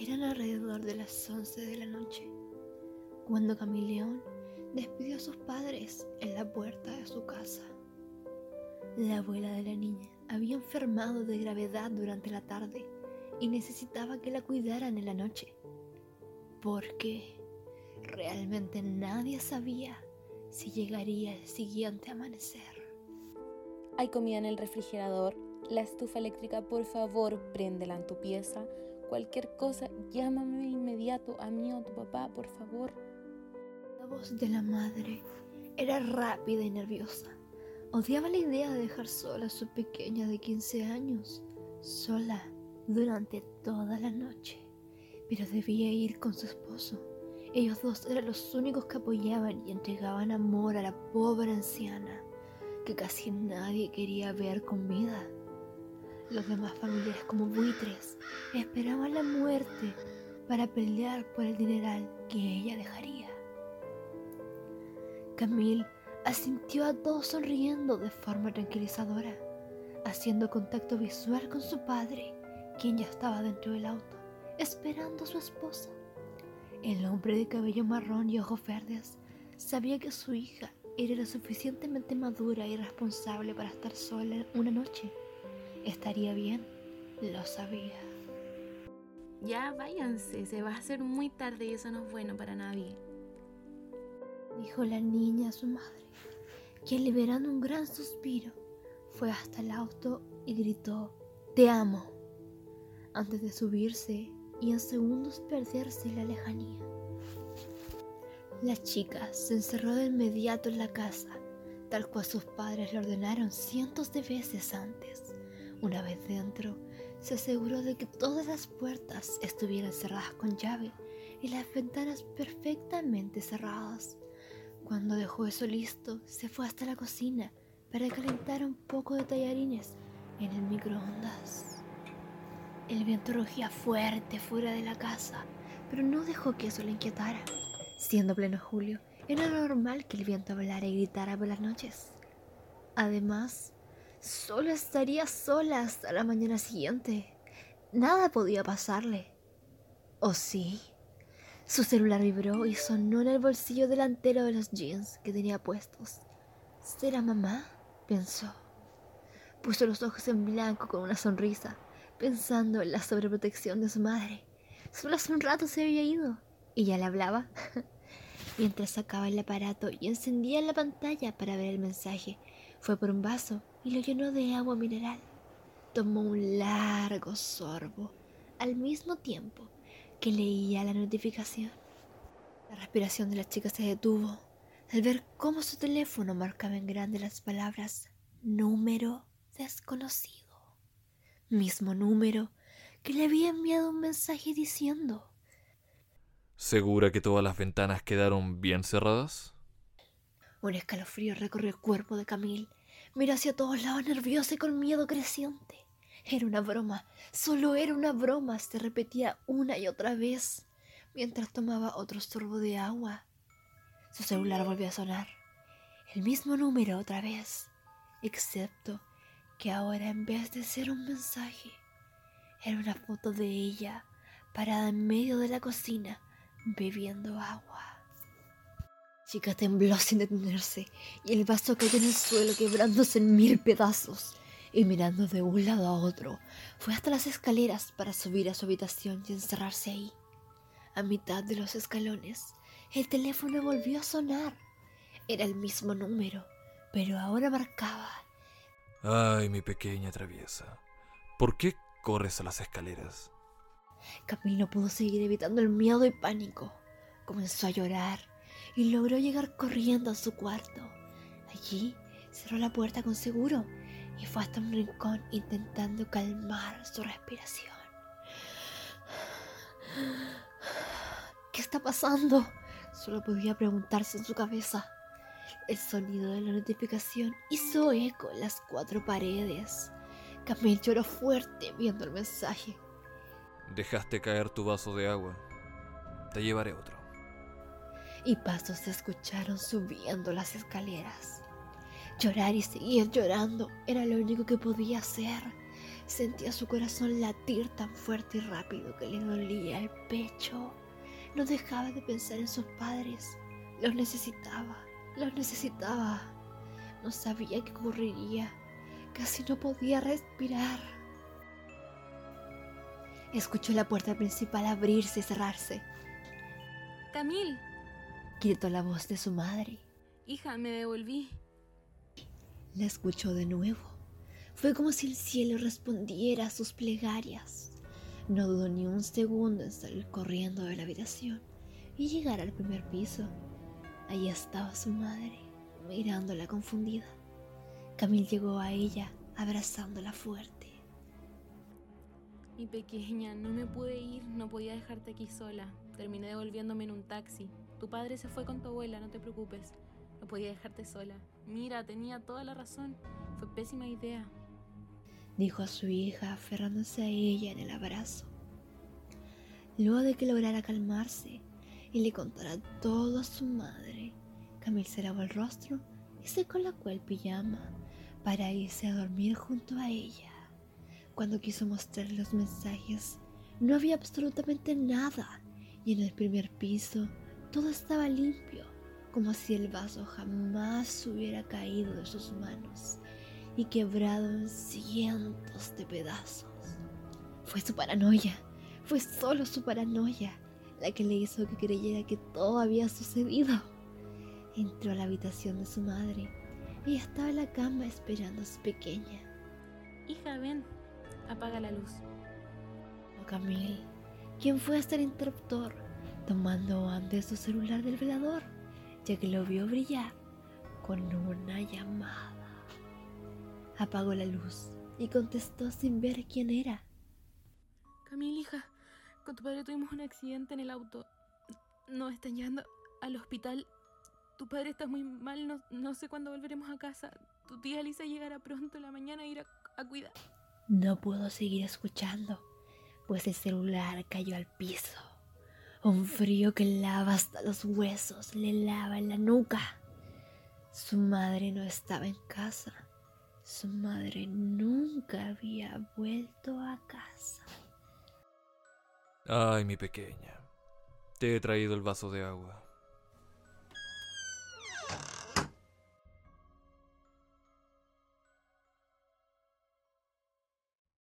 Eran alrededor de las 11 de la noche, cuando Camilleón despidió a sus padres en la puerta de su casa. La abuela de la niña había enfermado de gravedad durante la tarde y necesitaba que la cuidaran en la noche, porque realmente nadie sabía si llegaría el siguiente amanecer. Hay comida en el refrigerador, la estufa eléctrica, por favor, préndela en tu pieza. Cualquier cosa, llámame inmediato a mí o a tu papá, por favor. La voz de la madre era rápida y nerviosa. Odiaba la idea de dejar sola a su pequeña de 15 años, sola durante toda la noche, pero debía ir con su esposo. Ellos dos eran los únicos que apoyaban y entregaban amor a la pobre anciana que casi nadie quería ver con vida. Los demás familiares como buitres esperaban la muerte para pelear por el dineral que ella dejaría. Camille asintió a todos sonriendo de forma tranquilizadora, haciendo contacto visual con su padre, quien ya estaba dentro del auto, esperando a su esposa. El hombre de cabello marrón y ojos verdes sabía que su hija era lo suficientemente madura y responsable para estar sola una noche. Estaría bien, lo sabía. Ya váyanse, se va a hacer muy tarde y eso no es bueno para nadie. Dijo la niña a su madre, quien liberando un gran suspiro, fue hasta el auto y gritó, Te amo, antes de subirse y en segundos perderse en la lejanía. La chica se encerró de inmediato en la casa, tal cual sus padres le ordenaron cientos de veces antes. Una vez dentro, se aseguró de que todas las puertas estuvieran cerradas con llave y las ventanas perfectamente cerradas. Cuando dejó eso listo, se fue hasta la cocina para calentar un poco de tallarines en el microondas. El viento rugía fuerte fuera de la casa, pero no dejó que eso le inquietara. Siendo pleno julio, era normal que el viento hablara y gritara por las noches. Además, solo estaría sola hasta la mañana siguiente. Nada podía pasarle. ¿O sí? Su celular vibró y sonó en el bolsillo delantero de los jeans que tenía puestos. ¿Será mamá? pensó. Puso los ojos en blanco con una sonrisa pensando en la sobreprotección de su madre. Solo hace un rato se había ido y ya le hablaba. Mientras sacaba el aparato y encendía la pantalla para ver el mensaje, fue por un vaso y lo llenó de agua mineral. Tomó un largo sorbo al mismo tiempo que leía la notificación. La respiración de la chica se detuvo al ver cómo su teléfono marcaba en grande las palabras número desconocido mismo número que le había enviado un mensaje diciendo ¿Segura que todas las ventanas quedaron bien cerradas? Un escalofrío recorrió el cuerpo de Camille. Miró hacia todos lados nerviosa y con miedo creciente. Era una broma, solo era una broma, se repetía una y otra vez mientras tomaba otro sorbo de agua. Su celular volvió a sonar. El mismo número otra vez, excepto que ahora en vez de ser un mensaje, era una foto de ella parada en medio de la cocina bebiendo agua. Chica tembló sin detenerse y el vaso cayó en el suelo quebrándose en mil pedazos. Y mirando de un lado a otro, fue hasta las escaleras para subir a su habitación y encerrarse ahí. A mitad de los escalones, el teléfono volvió a sonar. Era el mismo número, pero ahora marcaba Ay, mi pequeña traviesa. ¿Por qué corres a las escaleras? Camille no pudo seguir evitando el miedo y pánico. Comenzó a llorar y logró llegar corriendo a su cuarto. Allí cerró la puerta con seguro y fue hasta un rincón intentando calmar su respiración. ¿Qué está pasando? Solo podía preguntarse en su cabeza. El sonido de la notificación hizo eco en las cuatro paredes. Camille lloró fuerte viendo el mensaje. Dejaste caer tu vaso de agua. Te llevaré otro. Y pasos se escucharon subiendo las escaleras. Llorar y seguir llorando era lo único que podía hacer. Sentía su corazón latir tan fuerte y rápido que le dolía el pecho. No dejaba de pensar en sus padres. Los necesitaba, los necesitaba. No sabía qué ocurriría. Casi no podía respirar. Escuchó la puerta principal abrirse y cerrarse. Camil, Gritó la voz de su madre. hija, me devolví. La escuchó de nuevo. Fue como si el cielo respondiera a sus plegarias. No dudó ni un segundo en salir corriendo de la habitación y llegar al primer piso. Allí estaba su madre, mirándola confundida. Camil llegó a ella, abrazándola fuerte. Mi pequeña, no me pude ir, no podía dejarte aquí sola. Terminé devolviéndome en un taxi. Tu padre se fue con tu abuela, no te preocupes. No podía dejarte sola. Mira, tenía toda la razón. Fue pésima idea. dijo a su hija aferrándose a ella en el abrazo. Luego de que lograra calmarse y le contara todo a su madre, Camil se lavó el rostro y se colocó el pijama para irse a dormir junto a ella. Cuando quiso mostrarle los mensajes, no había absolutamente nada y en el primer piso todo estaba limpio, como si el vaso jamás hubiera caído de sus manos y quebrado en cientos de pedazos. Fue su paranoia, fue solo su paranoia la que le hizo que creyera que todo había sucedido. Entró a la habitación de su madre y estaba en la cama esperando a su pequeña. Hija, ven, apaga la luz. O Camil, quien fue hasta el interruptor, tomando antes su celular del velador, ya que lo vio brillar con una llamada. Apagó la luz y contestó sin ver quién era. Camil, hija, con tu padre tuvimos un accidente en el auto. Nos están llevando al hospital. Tu padre está muy mal, no, no sé cuándo volveremos a casa. Tu tía Lisa llegará pronto en la mañana a ir a, a cuidar. No pudo seguir escuchando, pues el celular cayó al piso. Un frío que lava hasta los huesos le lava en la nuca. Su madre no estaba en casa. Su madre nunca había vuelto a casa. Ay, mi pequeña. Te he traído el vaso de agua.